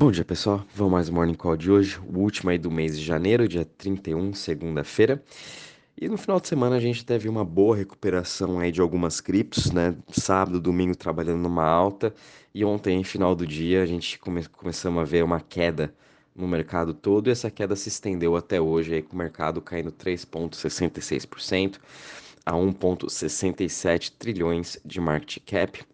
Bom dia, pessoal. Vamos mais um Morning Call de hoje, o último aí do mês de janeiro, dia 31, segunda-feira. E no final de semana a gente teve uma boa recuperação aí de algumas criptos, né? Sábado, domingo trabalhando numa alta e ontem, final do dia, a gente come começamos a ver uma queda no mercado todo e essa queda se estendeu até hoje aí com o mercado caindo 3.66% a 1.67 trilhões de market cap.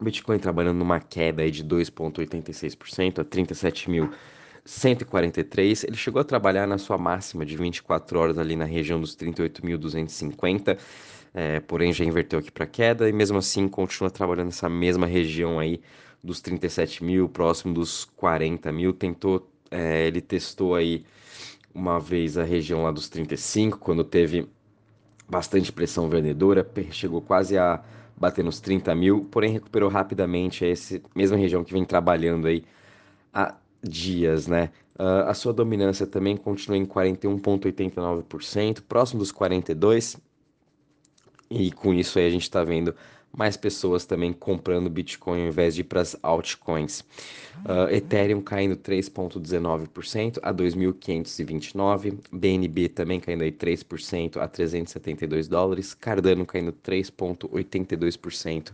O Bitcoin trabalhando numa queda de 2,86% a 37.143. Ele chegou a trabalhar na sua máxima de 24 horas ali na região dos 38.250, é, porém já inverteu aqui para queda e mesmo assim continua trabalhando nessa mesma região aí dos 37 mil, próximo dos 40 mil. Tentou, é, ele testou aí uma vez a região lá dos 35, quando teve bastante pressão vendedora, chegou quase a bater nos 30 mil, porém recuperou rapidamente essa mesma região que vem trabalhando aí há dias, né? Uh, a sua dominância também continua em 41,89%, próximo dos 42%, e com isso aí a gente está vendo mais pessoas também comprando Bitcoin ao invés de ir para as altcoins. Uh, Ethereum caindo 3,19% a 2.529, BNB também caindo aí 3% a 372 dólares, Cardano caindo 3,82%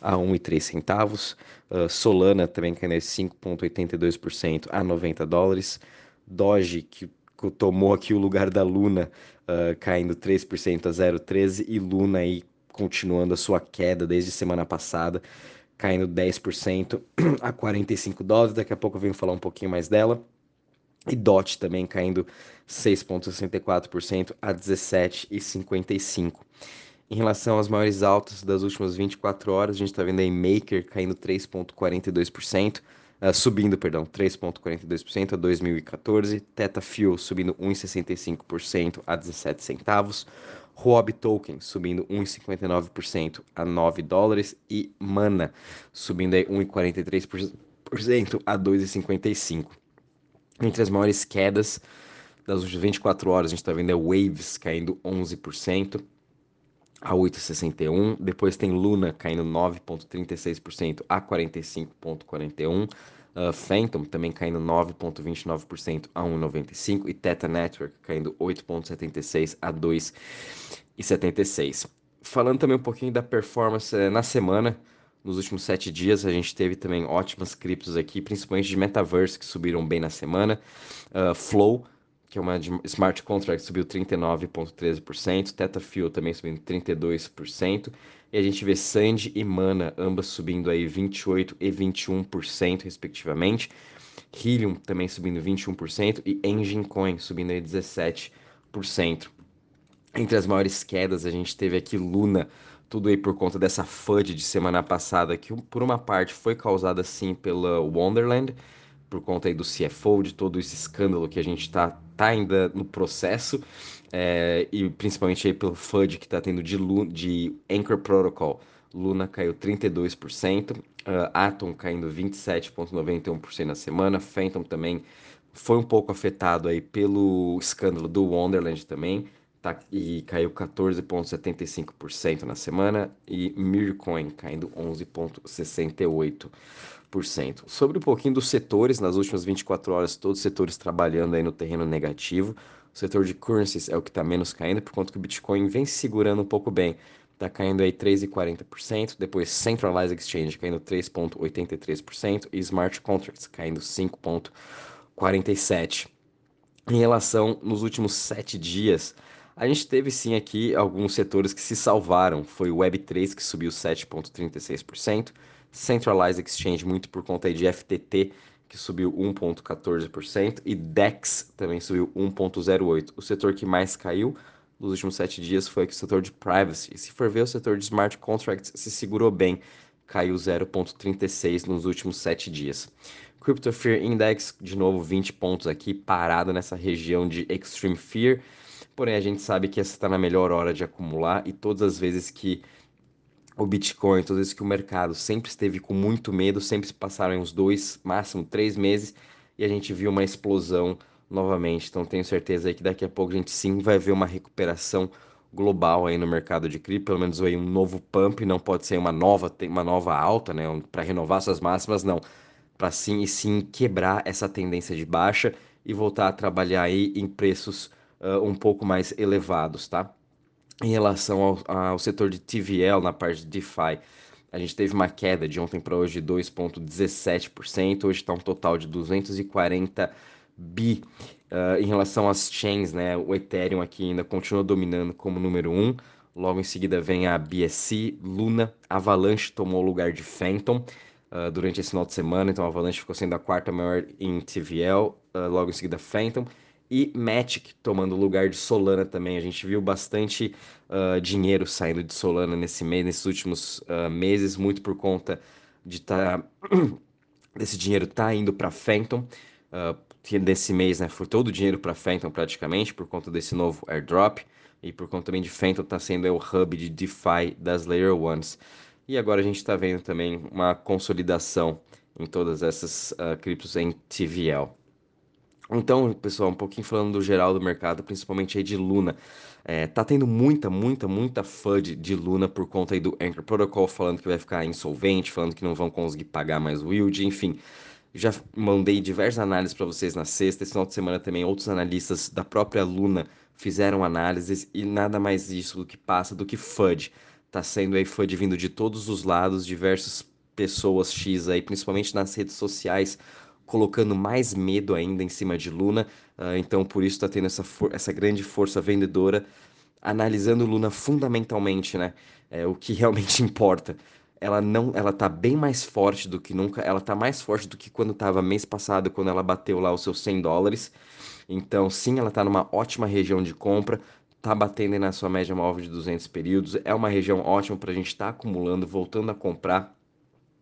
a 1,03 centavos, uh, Solana também caindo 5,82% a 90 dólares, Doge que tomou aqui o lugar da Luna uh, caindo 3% a 0,13 e Luna aí continuando a sua queda desde semana passada, caindo 10% a 45 dólares. Daqui a pouco eu venho falar um pouquinho mais dela. E DOT também caindo 6,64% a 17,55%. Em relação às maiores altas das últimas 24 horas, a gente está vendo aí Maker caindo 3,42%, uh, subindo, perdão, 3,42% a 2014, Teta Fuel subindo 1,65% a 17 centavos, Huobi Token subindo 1,59% a 9 dólares. E Mana subindo aí 1,43% a 2,55. Entre as maiores quedas das últimas 24 horas, a gente está vendo é Waves caindo 11% a 8,61. Depois tem Luna caindo 9,36% a 45,41%. Uh, Phantom também caindo 9,29% a 1,95% e Theta Network caindo 8,76% a 2,76%. Falando também um pouquinho da performance eh, na semana, nos últimos sete dias a gente teve também ótimas criptos aqui, principalmente de Metaverse que subiram bem na semana. Uh, Flow, que é uma de smart contract, subiu 39,13%, Tetafuel também subindo 32%, e a gente vê Sandy e Mana, ambas subindo aí 28% e 21%, respectivamente. Helium também subindo 21% e Engine Coin subindo aí 17%. Entre as maiores quedas, a gente teve aqui Luna, tudo aí por conta dessa FUD de semana passada, que por uma parte foi causada sim pela Wonderland, por conta aí do CFO, de todo esse escândalo que a gente está tá ainda no processo, é, e principalmente aí pelo FUD que está tendo de, de Anchor Protocol. Luna caiu 32%, uh, Atom caindo 27,91% na semana, Phantom também foi um pouco afetado aí pelo escândalo do Wonderland também, tá, e caiu 14,75% na semana, e Mircoin caindo 11,68%. Sobre um pouquinho dos setores, nas últimas 24 horas, todos os setores trabalhando aí no terreno negativo. O setor de currencies é o que está menos caindo, por conta que o Bitcoin vem segurando um pouco bem. Está caindo aí 3,40%, depois Centralized Exchange caindo 3,83% e Smart Contracts caindo 5,47%. Em relação nos últimos sete dias, a gente teve sim aqui alguns setores que se salvaram. Foi o Web3 que subiu 7,36%, Centralized Exchange, muito por conta de FTT, que subiu 1,14%, e DEX também subiu 1,08%. O setor que mais caiu nos últimos sete dias foi o setor de privacy. E se for ver, o setor de smart contracts se segurou bem, caiu 0,36% nos últimos sete dias. Crypto Fear Index, de novo 20 pontos aqui, parado nessa região de Extreme Fear. Porém, a gente sabe que essa está na melhor hora de acumular e todas as vezes que o Bitcoin, todas vezes que o mercado sempre esteve com muito medo, sempre se passaram uns dois, máximo três meses, e a gente viu uma explosão novamente. Então tenho certeza aí que daqui a pouco a gente sim vai ver uma recuperação global aí no mercado de cripto, pelo menos aí um novo pump, não pode ser uma nova, uma nova alta, né, para renovar suas máximas, não. para sim e sim quebrar essa tendência de baixa e voltar a trabalhar aí em preços uh, um pouco mais elevados, tá? Em relação ao, ao setor de TVL na parte de DeFi, a gente teve uma queda de ontem para hoje de 2,17%, hoje está um total de 240 bi. Uh, em relação às chains, né, o Ethereum aqui ainda continua dominando como número 1. Um. Logo em seguida vem a BSC, Luna, Avalanche tomou o lugar de Phantom uh, durante esse final de semana, então a Avalanche ficou sendo a quarta maior em TVL, uh, logo em seguida Phantom e Matic tomando o lugar de Solana também. A gente viu bastante uh, dinheiro saindo de Solana nesse mês, nesses últimos uh, meses, muito por conta de tá, desse dinheiro tá indo para Phantom. Uh, desse mês, né, foi todo o dinheiro para Phantom praticamente por conta desse novo airdrop e por conta também de Phantom tá sendo o hub de DeFi das Layer Ones. E agora a gente está vendo também uma consolidação em todas essas uh, criptos em TVL. Então, pessoal, um pouquinho falando do geral do mercado, principalmente aí de Luna. É, tá tendo muita, muita, muita FUD de Luna por conta aí do Anchor Protocol, falando que vai ficar insolvente, falando que não vão conseguir pagar mais o yield, enfim. Já mandei diversas análises para vocês na sexta, esse final de semana também outros analistas da própria Luna fizeram análises e nada mais isso do que passa do que FUD. Tá sendo aí FUD vindo de todos os lados, diversas pessoas X aí, principalmente nas redes sociais, colocando mais medo ainda em cima de Luna. Uh, então, por isso está tendo essa, essa grande força vendedora, analisando Luna fundamentalmente, né? É, o que realmente importa. Ela não, ela tá bem mais forte do que nunca. Ela tá mais forte do que quando estava mês passado, quando ela bateu lá os seus 100 dólares. Então, sim, ela tá numa ótima região de compra. Tá batendo na sua média móvel de 200 períodos. É uma região ótima para a gente estar tá acumulando, voltando a comprar.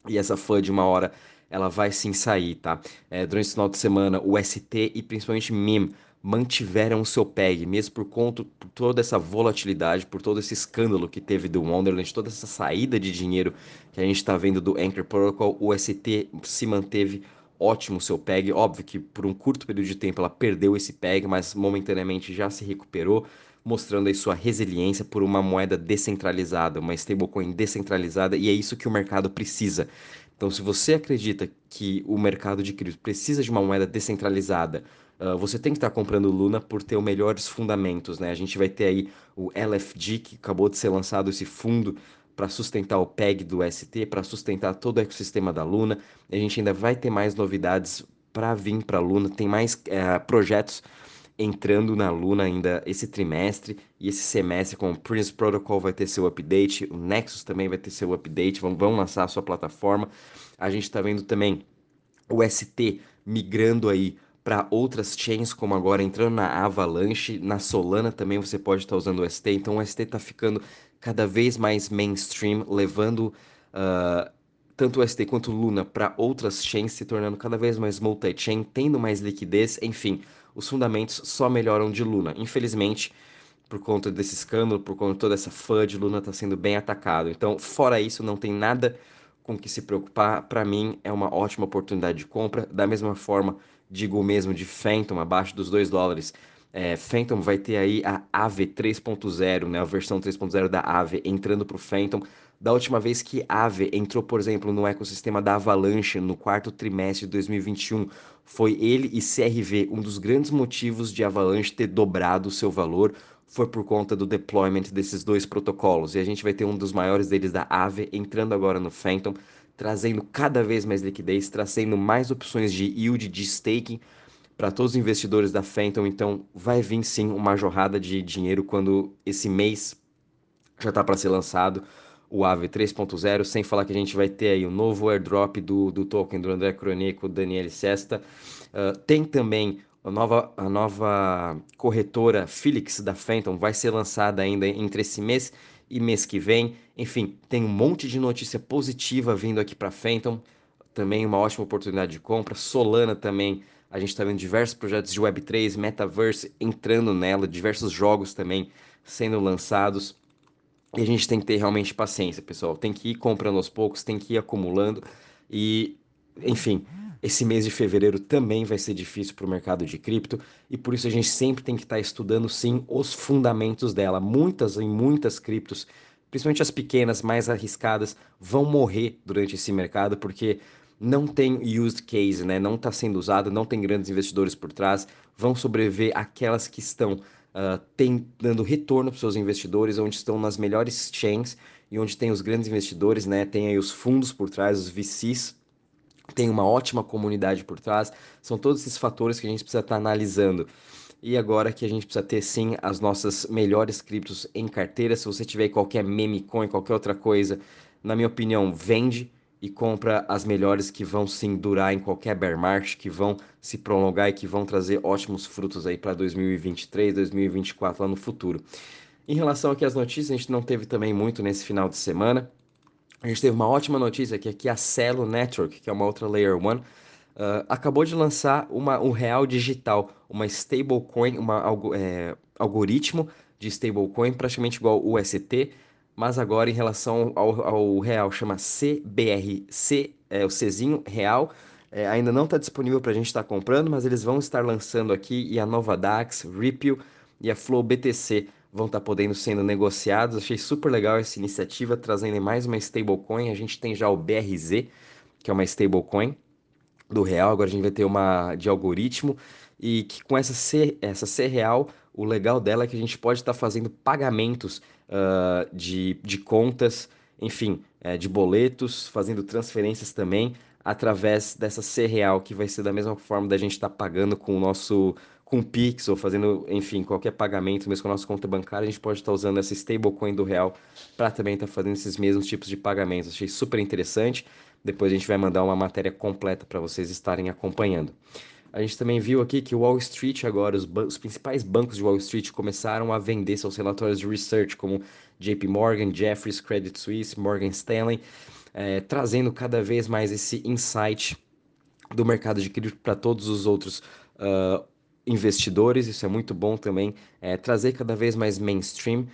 E essa fã de uma hora ela vai sim sair, tá? É, durante esse final de semana, o ST e principalmente MIM mantiveram o seu PEG, mesmo por conta por toda essa volatilidade, por todo esse escândalo que teve do Wonderland, toda essa saída de dinheiro que a gente está vendo do Anchor Protocol, o ST se manteve ótimo o seu PEG. Óbvio que por um curto período de tempo ela perdeu esse PEG, mas momentaneamente já se recuperou, mostrando aí sua resiliência por uma moeda descentralizada, uma stablecoin descentralizada, e é isso que o mercado precisa. Então, se você acredita que o mercado de cripto precisa de uma moeda descentralizada, uh, você tem que estar comprando Luna por ter os melhores fundamentos, né? A gente vai ter aí o LFG, que acabou de ser lançado esse fundo para sustentar o PEG do ST, para sustentar todo o ecossistema da Luna. A gente ainda vai ter mais novidades para vir para a Luna, tem mais uh, projetos entrando na Luna ainda esse trimestre e esse semestre com o Prince Protocol vai ter seu update, o Nexus também vai ter seu update, vão, vão lançar a sua plataforma. A gente está vendo também o ST migrando aí para outras chains, como agora entrando na Avalanche, na Solana também você pode estar tá usando o ST, então o ST está ficando cada vez mais mainstream, levando uh, tanto o ST quanto o Luna para outras chains, se tornando cada vez mais multi-chain, tendo mais liquidez, enfim, os fundamentos só melhoram de Luna. Infelizmente, por conta desse escândalo, por conta de toda essa FUD, Luna está sendo bem atacado. Então, fora isso, não tem nada com que se preocupar. Para mim, é uma ótima oportunidade de compra. Da mesma forma, digo o mesmo de Phantom, abaixo dos 2 dólares. É, Phantom vai ter aí a AVE 3.0, né, a versão 3.0 da AVE entrando para o Phantom da última vez que Aave entrou, por exemplo, no ecossistema da Avalanche no quarto trimestre de 2021. Foi ele e CRV um dos grandes motivos de Avalanche ter dobrado o seu valor foi por conta do deployment desses dois protocolos. E a gente vai ter um dos maiores deles da Aave entrando agora no Phantom, trazendo cada vez mais liquidez, trazendo mais opções de yield, de staking para todos os investidores da Phantom. Então vai vir sim uma jorrada de dinheiro quando esse mês já está para ser lançado o AVE 3.0, sem falar que a gente vai ter aí o um novo airdrop do, do token do André Cronico, Daniel Sesta. Uh, tem também a nova, a nova corretora Felix da Phantom, vai ser lançada ainda entre esse mês e mês que vem. Enfim, tem um monte de notícia positiva vindo aqui para Phantom. Também uma ótima oportunidade de compra. Solana também. A gente está vendo diversos projetos de Web3, Metaverse entrando nela, diversos jogos também sendo lançados. E a gente tem que ter realmente paciência, pessoal. Tem que ir comprando aos poucos, tem que ir acumulando. E, enfim, esse mês de fevereiro também vai ser difícil para o mercado de cripto. E por isso a gente sempre tem que estar tá estudando, sim, os fundamentos dela. Muitas e muitas criptos, principalmente as pequenas, mais arriscadas, vão morrer durante esse mercado, porque não tem used case, né? Não está sendo usado, não tem grandes investidores por trás. Vão sobreviver aquelas que estão uh, tem, dando retorno para seus investidores, onde estão nas melhores chains e onde tem os grandes investidores, né? Tem aí os fundos por trás, os VCs, tem uma ótima comunidade por trás. São todos esses fatores que a gente precisa estar tá analisando. E agora que a gente precisa ter sim as nossas melhores criptos em carteira. Se você tiver qualquer meme coin, qualquer outra coisa, na minha opinião, vende e compra as melhores que vão sim durar em qualquer bear market, que vão se prolongar e que vão trazer ótimos frutos aí para 2023, 2024 lá no futuro. Em relação aqui às notícias, a gente não teve também muito nesse final de semana. A gente teve uma ótima notícia que aqui a Celo Network, que é uma outra Layer 1, uh, acabou de lançar uma, um real digital, uma stablecoin, um é, algoritmo de stablecoin praticamente igual o UST, mas agora em relação ao, ao real, chama CBRC, é o Czinho Real. É, ainda não está disponível para a gente estar tá comprando, mas eles vão estar lançando aqui e a Nova Dax, Ripple e a Flow BTC vão estar tá podendo sendo negociados. Achei super legal essa iniciativa, trazendo mais uma stablecoin. A gente tem já o BRZ, que é uma stablecoin do real, agora a gente vai ter uma de algoritmo e que com essa C, essa C real, o legal dela é que a gente pode estar tá fazendo pagamentos uh, de, de contas, enfim, é, de boletos, fazendo transferências também através dessa C real, que vai ser da mesma forma da gente estar tá pagando com o nosso com Pix ou fazendo, enfim, qualquer pagamento, mesmo com a nossa conta bancária, a gente pode estar tá usando essa stablecoin do real para também estar tá fazendo esses mesmos tipos de pagamentos. Achei super interessante. Depois a gente vai mandar uma matéria completa para vocês estarem acompanhando. A gente também viu aqui que Wall Street agora, os, os, principais bancos de Wall Street começaram a vender seus relatórios de research, como JP Morgan, Jefferies, Credit Suisse, Morgan Stanley, é, trazendo cada vez mais esse insight do mercado de cripto para todos os outros uh, investidores. Isso é muito bom também, é, trazer cada vez mais mainstream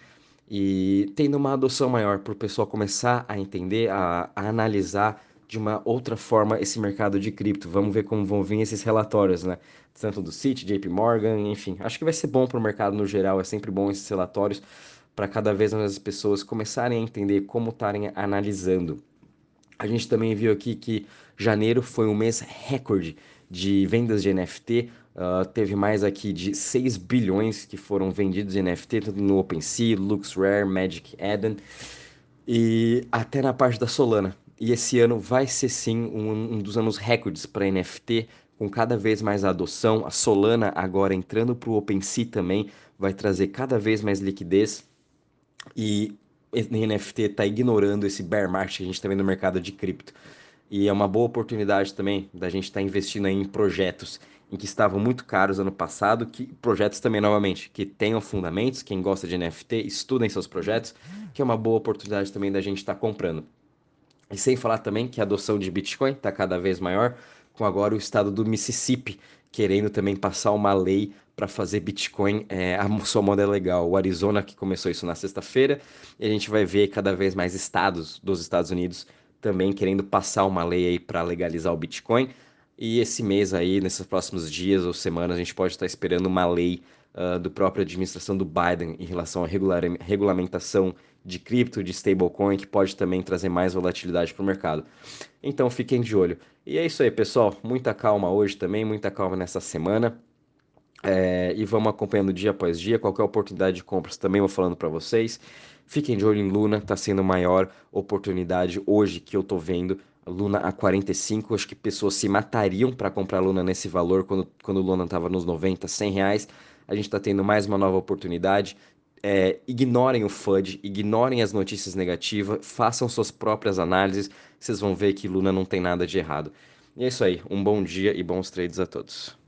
e tendo uma adoção maior para o pessoal começar a entender, a, a analisar de uma outra forma esse mercado de cripto. Vamos ver como vão vir esses relatórios, né? Tanto do Citi, JP Morgan, enfim. Acho que vai ser bom para o mercado no geral, é sempre bom esses relatórios para cada vez mais as pessoas começarem a entender como estarem analisando. A gente também viu aqui que janeiro foi um mês recorde de vendas de NFT. Uh, teve mais aqui de 6 bilhões que foram vendidos de NFT, tanto no OpenSea, LuxRare, Magic Eden e até na parte da Solana. E esse ano vai ser sim um, um dos anos recordes para NFT, com cada vez mais adoção. A Solana agora entrando para o OpenSea também vai trazer cada vez mais liquidez. E NFT está ignorando esse bear market que a gente está vendo no mercado de cripto. E é uma boa oportunidade também da gente estar tá investindo em projetos em que estavam muito caros ano passado, que projetos também novamente que tenham fundamentos, quem gosta de NFT, estudem seus projetos, que é uma boa oportunidade também da gente estar tá comprando. E sem falar também que a adoção de Bitcoin está cada vez maior, com agora o estado do Mississippi querendo também passar uma lei para fazer Bitcoin é, a sua moeda legal. O Arizona que começou isso na sexta-feira, e a gente vai ver cada vez mais estados dos Estados Unidos também querendo passar uma lei aí para legalizar o Bitcoin. E esse mês aí, nesses próximos dias ou semanas, a gente pode estar esperando uma lei uh, do própria administração do Biden em relação à regular, regulamentação de cripto, de stablecoin, que pode também trazer mais volatilidade para o mercado. Então fiquem de olho. E é isso aí, pessoal. Muita calma hoje também, muita calma nessa semana. É, e vamos acompanhando dia após dia. Qualquer oportunidade de compras também vou falando para vocês. Fiquem de olho em Luna, está sendo a maior oportunidade hoje que eu estou vendo. Luna a 45, acho que pessoas se matariam para comprar Luna nesse valor quando, quando Luna estava nos 90, 100 reais. A gente está tendo mais uma nova oportunidade é, ignorem o FUD, ignorem as notícias negativas, façam suas próprias análises, vocês vão ver que Luna não tem nada de errado. E é isso aí, um bom dia e bons trades a todos.